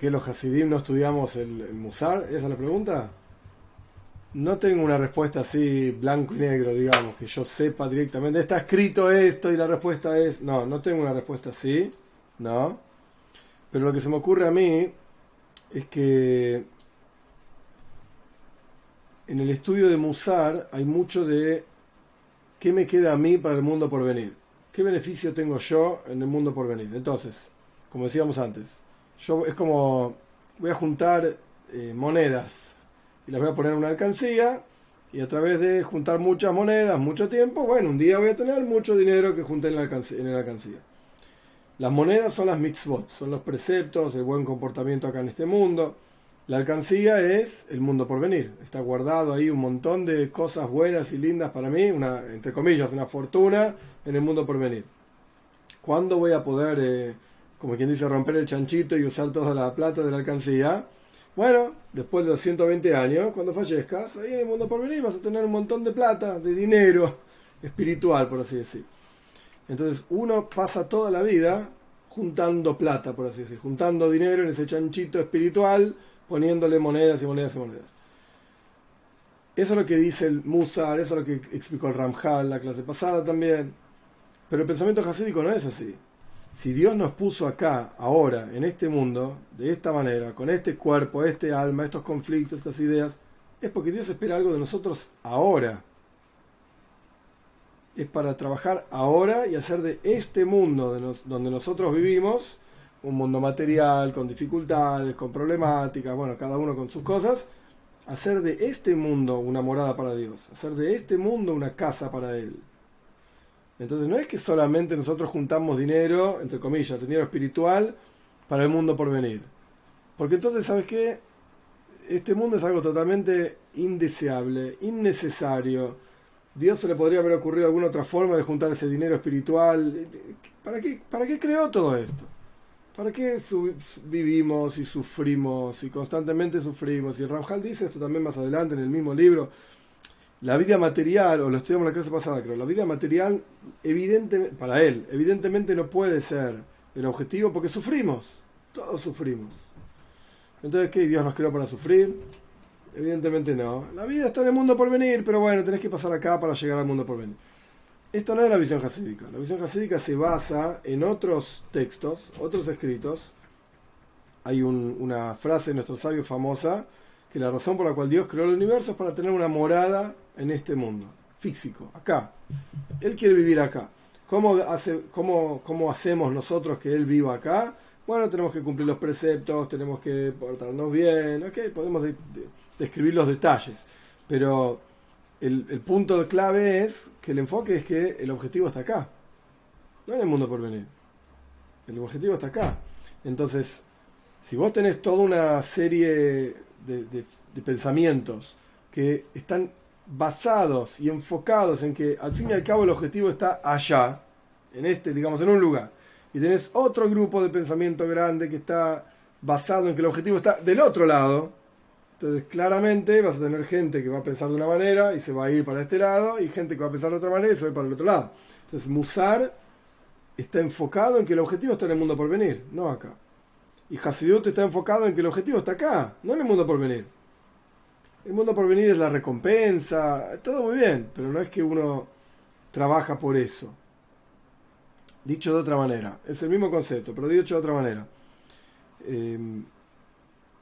qué los Hasidim no estudiamos el, Musar? ¿Esa es la pregunta? No tengo una respuesta así blanco y negro, digamos, que yo sepa directamente, está escrito esto y la respuesta es... No, no tengo una respuesta así, no. Pero lo que se me ocurre a mí es que en el estudio de Musar hay mucho de qué me queda a mí para el mundo por venir. ¿Qué beneficio tengo yo en el mundo por venir? Entonces, como decíamos antes, yo es como voy a juntar eh, monedas y las voy a poner en una alcancía y a través de juntar muchas monedas, mucho tiempo, bueno, un día voy a tener mucho dinero que junté en la alcancía. En la alcancía. Las monedas son las mitzvot, son los preceptos, el buen comportamiento acá en este mundo. La alcancía es el mundo por venir. Está guardado ahí un montón de cosas buenas y lindas para mí, una, entre comillas, una fortuna en el mundo por venir. ¿Cuándo voy a poder, eh, como quien dice, romper el chanchito y usar toda la plata de la alcancía? Bueno, después de los 120 años, cuando fallezcas, ahí en el mundo por venir vas a tener un montón de plata, de dinero espiritual, por así decir. Entonces uno pasa toda la vida juntando plata, por así decir, juntando dinero en ese chanchito espiritual poniéndole monedas y monedas y monedas. Eso es lo que dice el Musar, eso es lo que explicó el Ramjal la clase pasada también. Pero el pensamiento hasídico no es así. Si Dios nos puso acá, ahora, en este mundo, de esta manera, con este cuerpo, este alma, estos conflictos, estas ideas, es porque Dios espera algo de nosotros ahora. Es para trabajar ahora y hacer de este mundo donde nosotros vivimos un mundo material, con dificultades, con problemáticas, bueno, cada uno con sus cosas, hacer de este mundo una morada para Dios, hacer de este mundo una casa para Él. Entonces no es que solamente nosotros juntamos dinero, entre comillas, dinero espiritual, para el mundo por venir. Porque entonces, ¿sabes qué? Este mundo es algo totalmente indeseable, innecesario. Dios se le podría haber ocurrido alguna otra forma de juntar ese dinero espiritual. ¿Para qué, para qué creó todo esto? ¿Para qué vivimos y sufrimos y constantemente sufrimos? Y Ramjal dice esto también más adelante en el mismo libro. La vida material, o lo estudiamos en la clase pasada, creo, la vida material, evidentemente, para él, evidentemente no puede ser el objetivo porque sufrimos, todos sufrimos. Entonces, ¿qué? ¿Dios nos creó para sufrir? Evidentemente no. La vida está en el mundo por venir, pero bueno, tenés que pasar acá para llegar al mundo por venir. Esta no es la visión hasídica. La visión hasídica se basa en otros textos, otros escritos. Hay una frase de nuestro sabio famosa que la razón por la cual Dios creó el universo es para tener una morada en este mundo, físico, acá. Él quiere vivir acá. ¿Cómo, hace, cómo, cómo hacemos nosotros que Él viva acá? Bueno, tenemos que cumplir los preceptos, tenemos que portarnos bien, ok, podemos describir los detalles, pero el, punto clave es que el enfoque es que el objetivo está acá, no en el mundo por venir. El objetivo está acá. Entonces, si vos tenés toda una serie de, pensamientos que están basados y enfocados en que al fin y al cabo el objetivo está allá, en este, digamos, en un lugar, y tenés otro grupo de pensamiento grande que está basado en que el objetivo está del otro lado, entonces, claramente vas a tener gente que va a pensar de una manera y se va a ir para este lado, y gente que va a pensar de otra manera y se va a ir para el otro lado. Entonces, Musar está enfocado en que el objetivo está en el mundo por venir, no acá. Y Hasidut está enfocado en que el objetivo está acá, no en el mundo por venir. El mundo por venir es la recompensa, todo muy bien, pero no es que uno trabaja por eso. Dicho de otra manera, es el mismo concepto, pero dicho de otra manera. Eh,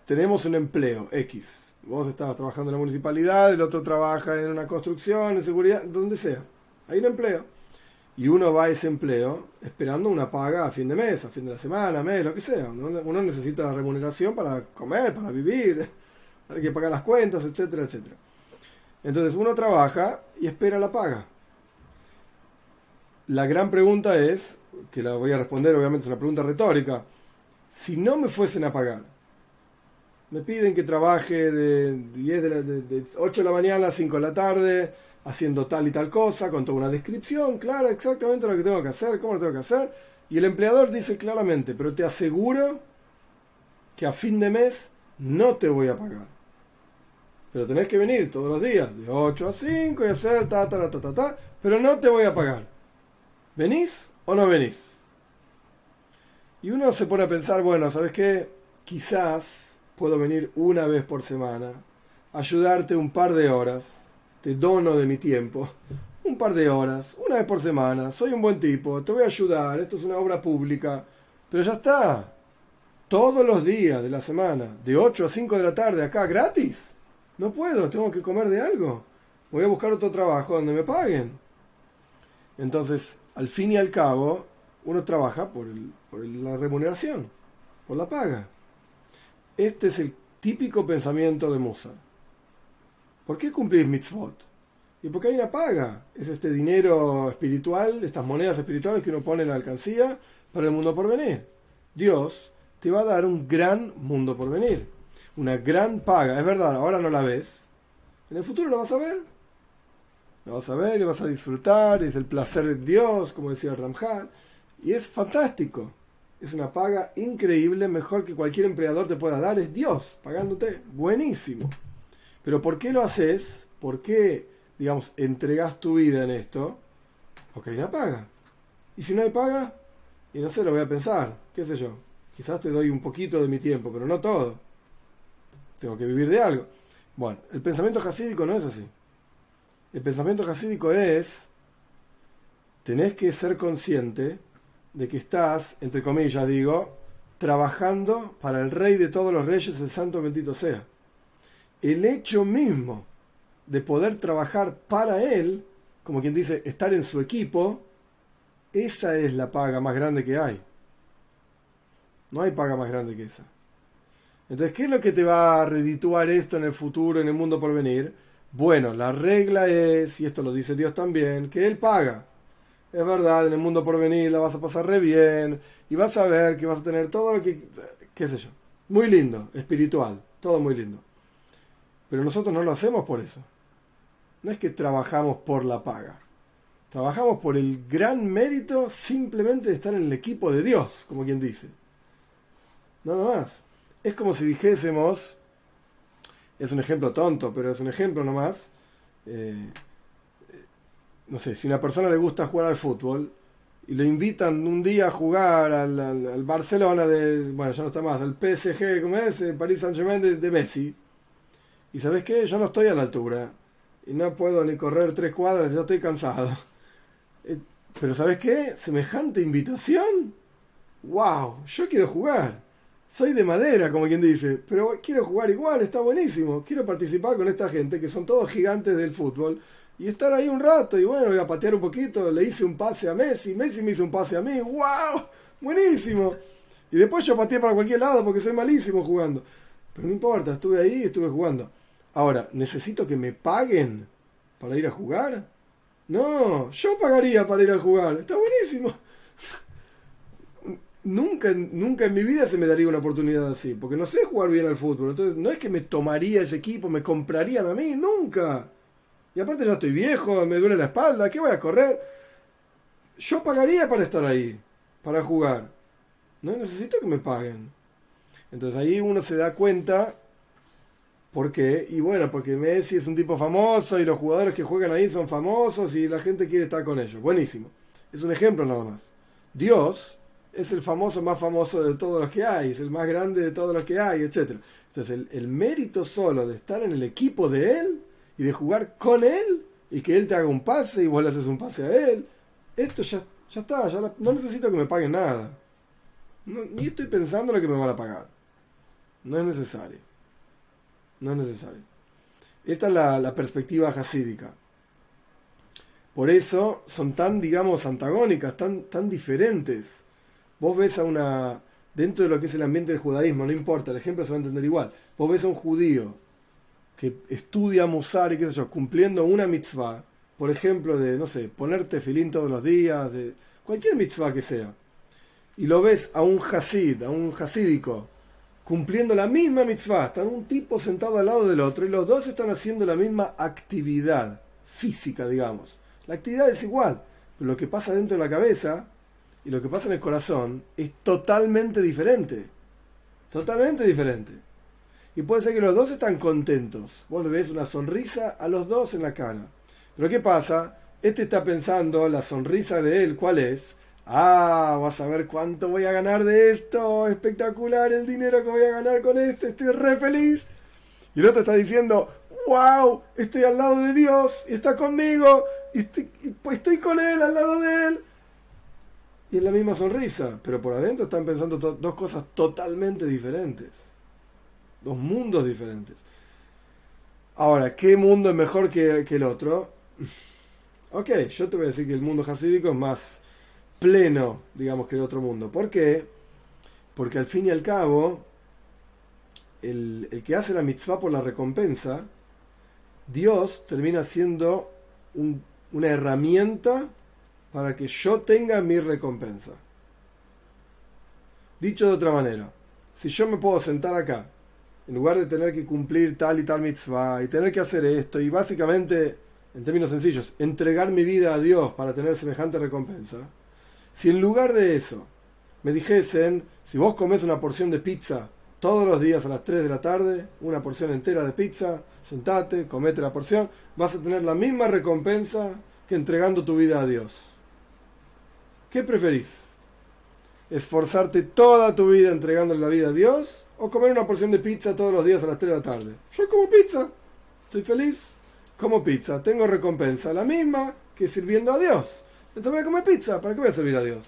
tenemos un empleo X. Vos estabas trabajando en la municipalidad, el otro trabaja en una construcción, en seguridad, donde sea. Hay un empleo. Y uno va a ese empleo esperando una paga a fin de mes, a fin de la semana, mes, lo que sea. Uno, necesita la remuneración para comer, para vivir, hay que pagar las cuentas, etcétera, etcétera. Entonces uno trabaja y espera la paga. La gran pregunta es, que la voy a responder obviamente es una pregunta retórica, si no me fuesen a pagar, me piden que trabaje de, 10 de, 8 de la mañana a 5 de la tarde, haciendo tal y tal cosa, con toda una descripción clara, exactamente lo que tengo que hacer, cómo lo tengo que hacer. Y el empleador dice claramente, pero te aseguro que a fin de mes no te voy a pagar. Pero tenés que venir todos los días, de 8 a 5 y hacer ta, ta, ta, ta, ta, pero no te voy a pagar. ¿Venís o no venís? Y uno se pone a pensar, bueno, ¿sabes qué? quizás puedo venir una vez por semana, ayudarte un par de horas, te dono de mi tiempo, un par de horas, una vez por semana, soy un buen tipo, te voy a ayudar, esto es una obra pública, pero ya está, todos los días de la semana, de 8 a 5 de la tarde, acá gratis, no puedo, tengo que comer de algo, voy a buscar otro trabajo donde me paguen. Entonces, al fin y al cabo, uno trabaja por, por la remuneración, por la paga. Este es el típico pensamiento de Musa. ¿Por qué cumplís mitzvot? Y porque hay una paga. Es este dinero espiritual, estas monedas espirituales que uno pone en la alcancía para el mundo por venir. Dios te va a dar un gran mundo por venir. Una gran paga. Es verdad, ahora no la ves. En el futuro lo vas a ver. Lo vas a ver y vas a disfrutar. Es el placer de Dios, como decía Ramjal. Y es fantástico. Es una paga increíble, mejor que cualquier empleador te pueda dar. Es Dios pagándote. Buenísimo. Pero ¿por qué lo haces? ¿Por qué, digamos, entregas tu vida en esto? Porque hay una paga. Y si no hay paga, y no sé, lo voy a pensar. ¿Qué sé yo? Quizás te doy un poquito de mi tiempo, pero no todo. Tengo que vivir de algo. Bueno, el pensamiento jasídico no es así. El pensamiento jasídico es, tenés que ser consciente de que estás, entre comillas digo, trabajando para el rey de todos los reyes, el santo bendito sea. El hecho mismo de poder trabajar para él, como quien dice, estar en su equipo, esa es la paga más grande que hay. No hay paga más grande que esa. Entonces, ¿qué es lo que te va a redituar esto en el futuro, en el mundo por venir? Bueno, la regla es, y esto lo dice Dios también, que Él paga. Es verdad, en el mundo por venir la vas a pasar re bien y vas a ver que vas a tener todo lo que, qué sé yo, muy lindo, espiritual, todo muy lindo. Pero nosotros no lo hacemos por eso. No es que trabajamos por la paga. Trabajamos por el gran mérito simplemente de estar en el equipo de Dios, como quien dice. Nada más. Es como si dijésemos, es un ejemplo tonto, pero es un ejemplo nomás. Eh, no sé, si una persona le gusta jugar al fútbol y le invitan un día a jugar al, Barcelona de, bueno, ya no está más, al PSG, ¿cómo es? El Paris Saint-Germain de, Messi. Y sabes qué, yo no estoy a la altura. Y no puedo ni correr tres cuadras, yo estoy cansado. Eh, pero ¿sabes qué? Semejante invitación. ¡Wow! Yo quiero jugar soy de madera, como quien dice, pero quiero jugar igual, está buenísimo. Quiero participar con esta gente que son todos gigantes del fútbol y estar ahí un rato. Y bueno, voy a patear un poquito. Le hice un pase a Messi, Messi me hizo un pase a mí. ¡Wow! Buenísimo. Y después yo pateé para cualquier lado porque soy malísimo jugando. Pero no importa, estuve ahí estuve jugando. Ahora, ¿necesito que me paguen para ir a jugar? No, yo pagaría para ir a jugar. Está buenísimo nunca, nunca en mi vida se me daría una oportunidad así, porque no sé jugar bien al fútbol. Entonces, no es que me tomaría ese equipo, me comprarían a mí, nunca. Y aparte ya estoy viejo, me duele la espalda, ¿qué voy a correr? Yo pagaría para estar ahí, para jugar. No necesito que me paguen. Entonces ahí uno se da cuenta ¿Por qué? Y bueno, porque Messi es un tipo famoso y los jugadores que juegan ahí son famosos y la gente quiere estar con ellos. Buenísimo. Es un ejemplo nada más. Dios es el famoso más famoso de todos los que hay, es el más grande de todos los que hay, etc. Entonces el, mérito solo de estar en el equipo de él y de jugar con él y que él te haga un pase y vos le haces un pase a él, esto ya, ya está, ya no necesito que me paguen nada. ni estoy pensando en lo que me van a pagar. No es necesario. No es necesario. Esta es la, la perspectiva hasídica. Por eso son tan, digamos, antagónicas, tan, tan diferentes Vos ves a una, dentro de lo que es el ambiente del judaísmo, no importa, el ejemplo se va a entender igual. Vos ves a un judío que estudia Musar y qué sé yo, cumpliendo una mitzvah, por ejemplo, de, no sé, ponerte filín todos los días, de cualquier mitzvah que sea. Y lo ves a un hasid, a un hasídico, cumpliendo la misma mitzvah, están un tipo sentado al lado del otro y los dos están haciendo la misma actividad física, digamos. La actividad es igual, pero lo que pasa dentro de la cabeza y lo que pasa en el corazón es totalmente diferente. Totalmente diferente. Y puede ser que los dos están contentos. Vos le ves una sonrisa a los dos en la cara. Pero ¿qué pasa? Este está pensando, la sonrisa de él, ¿cuál es? Ah, vas a ver cuánto voy a ganar de esto, espectacular el dinero que voy a ganar con esto, estoy re feliz. Y el otro está diciendo, wow, estoy al lado de Dios, y está conmigo, y estoy, pues estoy con Él, al lado de Él. Y es la misma sonrisa, pero por adentro están pensando dos cosas totalmente diferentes. Dos mundos diferentes. Ahora, ¿qué mundo es mejor que, el otro? Ok, yo te voy a decir que el mundo hasídico es más pleno, digamos, que el otro mundo. ¿Por qué? Porque al fin y al cabo, el que hace la mitzvah por la recompensa, Dios termina siendo una herramienta para que yo tenga mi recompensa. Dicho de otra manera, si yo me puedo sentar acá, en lugar de tener que cumplir tal y tal mitzvah y tener que hacer esto, y básicamente, en términos sencillos, entregar mi vida a Dios para tener semejante recompensa, si en lugar de eso me dijesen, si vos comes una porción de pizza todos los días a las 3 de la tarde, una porción entera de pizza, sentate, comete la porción, vas a tener la misma recompensa que entregando tu vida a Dios. ¿Qué preferís? ¿Esforzarte toda tu vida entregándole la vida a Dios o comer una porción de pizza todos los días a las 3 de la tarde? Yo como pizza, estoy feliz, como pizza, tengo recompensa, la misma que sirviendo a Dios. Entonces voy a comer pizza, ¿para qué voy a servir a Dios?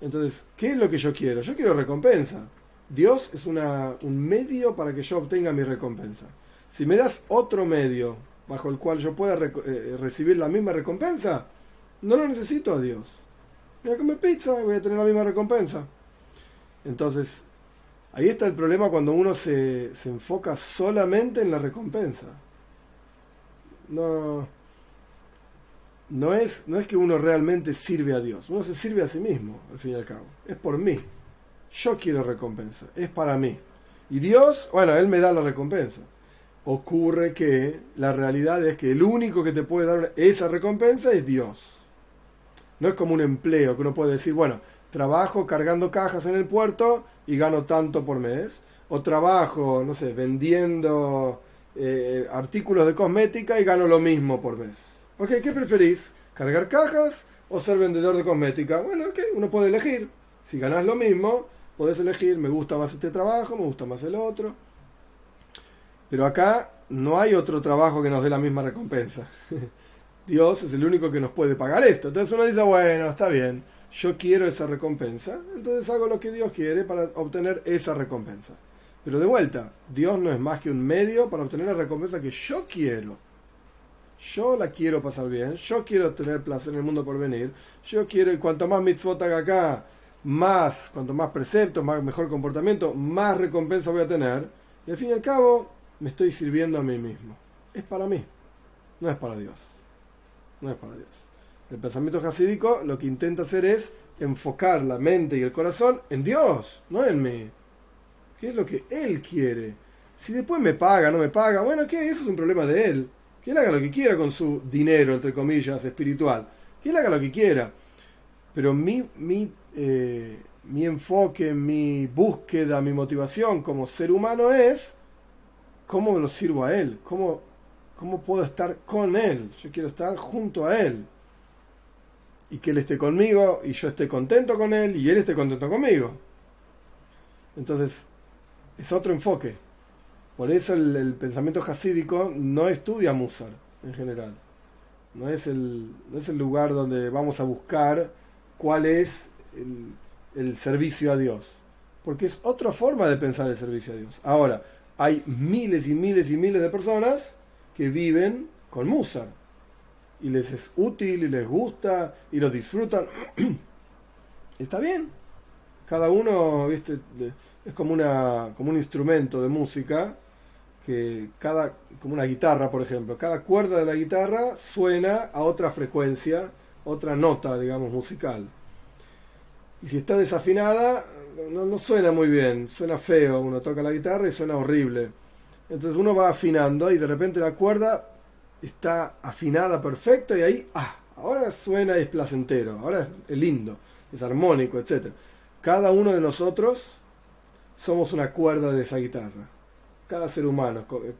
Entonces, ¿qué es lo que yo quiero? Yo quiero recompensa. Dios es una, un medio para que yo obtenga mi recompensa. Si me das otro medio bajo el cual yo pueda eh, recibir la misma recompensa, no lo necesito a Dios voy a comer pizza y voy a tener la misma recompensa. Entonces, ahí está el problema cuando uno se, se enfoca solamente en la recompensa. No, no, es, no es que uno realmente sirve a Dios, uno se sirve a sí mismo, al fin y al cabo. Es por mí. Yo quiero recompensa, es para mí. Y Dios, bueno, Él me da la recompensa. Ocurre que la realidad es que el único que te puede dar esa recompensa es Dios. No es como un empleo que uno puede decir, bueno, trabajo cargando cajas en el puerto y gano tanto por mes. O trabajo, no sé, vendiendo eh, artículos de cosmética y gano lo mismo por mes. Ok, ¿qué preferís? ¿Cargar cajas o ser vendedor de cosmética? Bueno, ok, uno puede elegir. Si ganas lo mismo, podés elegir, me gusta más este trabajo, me gusta más el otro. Pero acá no hay otro trabajo que nos dé la misma recompensa. Dios es el único que nos puede pagar esto. Entonces uno dice, bueno, está bien, yo quiero esa recompensa, entonces hago lo que Dios quiere para obtener esa recompensa. Pero de vuelta, Dios no es más que un medio para obtener la recompensa que yo quiero. Yo la quiero pasar bien, yo quiero tener placer en el mundo por venir, yo quiero, y cuanto más mitzvot haga acá, más, cuanto más preceptos, más mejor comportamiento, más recompensa voy a tener. Y al fin y al cabo, me estoy sirviendo a mí mismo. Es para mí, no es para Dios no es para Dios. El pensamiento hasídico lo que intenta hacer es enfocar la mente y el corazón en Dios, no en mí. ¿Qué es lo que Él quiere? Si después me paga, no me paga, bueno, ¿qué? Eso es un problema de Él. Que Él haga lo que quiera con su dinero, entre comillas, espiritual. Que Él haga lo que quiera. Pero mi, mi, eh, mi enfoque, mi búsqueda, mi motivación como ser humano es cómo me lo sirvo a Él, cómo ¿Cómo puedo estar con Él? Yo quiero estar junto a Él. Y que Él esté conmigo y yo esté contento con Él y Él esté contento conmigo. Entonces, es otro enfoque. Por eso el, pensamiento hasídico no estudia Musar en general. No es, el, no es el lugar donde vamos a buscar cuál es el, el servicio a Dios. Porque es otra forma de pensar el servicio a Dios. Ahora, hay miles y miles y miles de personas que viven con Musar. Y les es útil y les gusta y lo disfrutan. Está bien. Cada uno, viste, es como, una, como un instrumento de música que cada, como una guitarra, por ejemplo, cada cuerda de la guitarra suena a otra frecuencia, otra nota, digamos, musical. Y si está desafinada, no, no suena muy bien, suena feo. Uno toca la guitarra y suena horrible. Entonces uno va afinando y de repente la cuerda está afinada perfecta y ahí, ah, ahora suena es placentero, ahora es lindo, es armónico, etc. Cada uno de nosotros somos una cuerda de esa guitarra. Cada ser humano. Eh,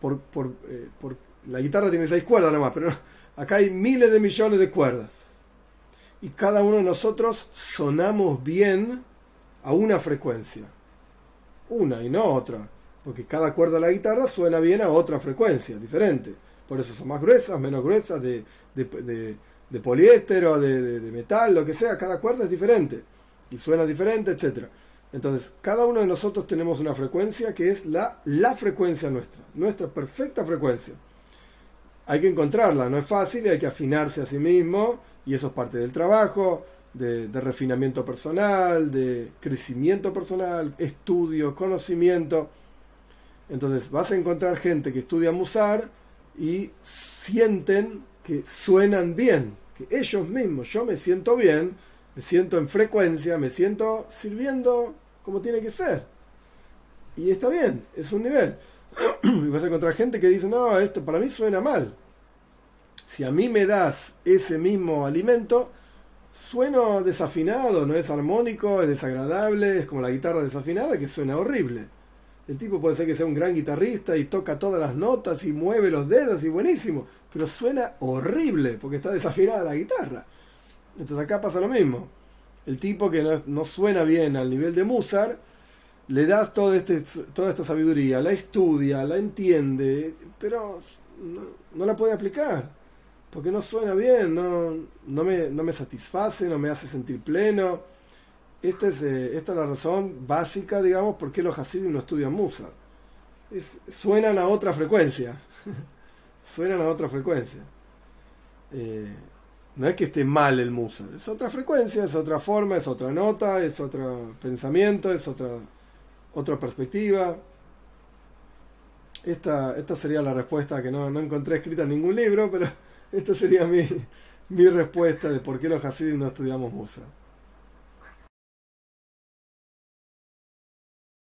por, por, eh, por, la guitarra tiene seis cuerdas nomás, pero acá hay miles de millones de cuerdas. y cada uno de nosotros sonamos bien a una frecuencia. Una y no otra. Porque cada cuerda de la guitarra suena bien a otra frecuencia, diferente. Por eso son más gruesas, menos gruesas, de, de, poliéster o de, metal, lo que sea. Cada cuerda es diferente. Y suena diferente, etc. Entonces, cada uno de nosotros tenemos una frecuencia que es la, la frecuencia nuestra. Nuestra perfecta frecuencia. Hay que encontrarla, no es fácil, hay que afinarse a sí mismo y eso es parte del trabajo, de, refinamiento personal, de crecimiento personal, estudio, conocimiento. Entonces vas a encontrar gente que estudia Musar y sienten que suenan bien, que ellos mismos, yo me siento bien, me siento en frecuencia, me siento sirviendo como tiene que ser. Y está bien, es un nivel. y vas a encontrar gente que dice, no, esto para mí suena mal. Si a mí me das ese mismo alimento, sueno desafinado, no es armónico, es desagradable, es como la guitarra desafinada que suena horrible. El tipo puede ser que sea un gran guitarrista y toca todas las notas y mueve los dedos y buenísimo, pero suena horrible porque está desafinada la guitarra. Entonces acá pasa lo mismo. El tipo que no, suena bien al nivel de Mozart, le das todo este, toda esta sabiduría, la estudia, la entiende, pero no la puede aplicar porque no suena bien, no, no, me, no me satisface, no me hace sentir pleno. Esta es, eh, esta es la razón básica, digamos, por qué los Hasidim no estudian Musa. suenan a otra frecuencia. suenan a otra frecuencia. Eh, no es que esté mal el Musa, es otra frecuencia, es otra forma, es otra nota, es otro pensamiento, es otra, otra perspectiva. Esta, esta sería la respuesta que no, no encontré escrita en ningún libro, pero esta sería mi, mi respuesta de por qué los Hasidim no estudiamos Musa.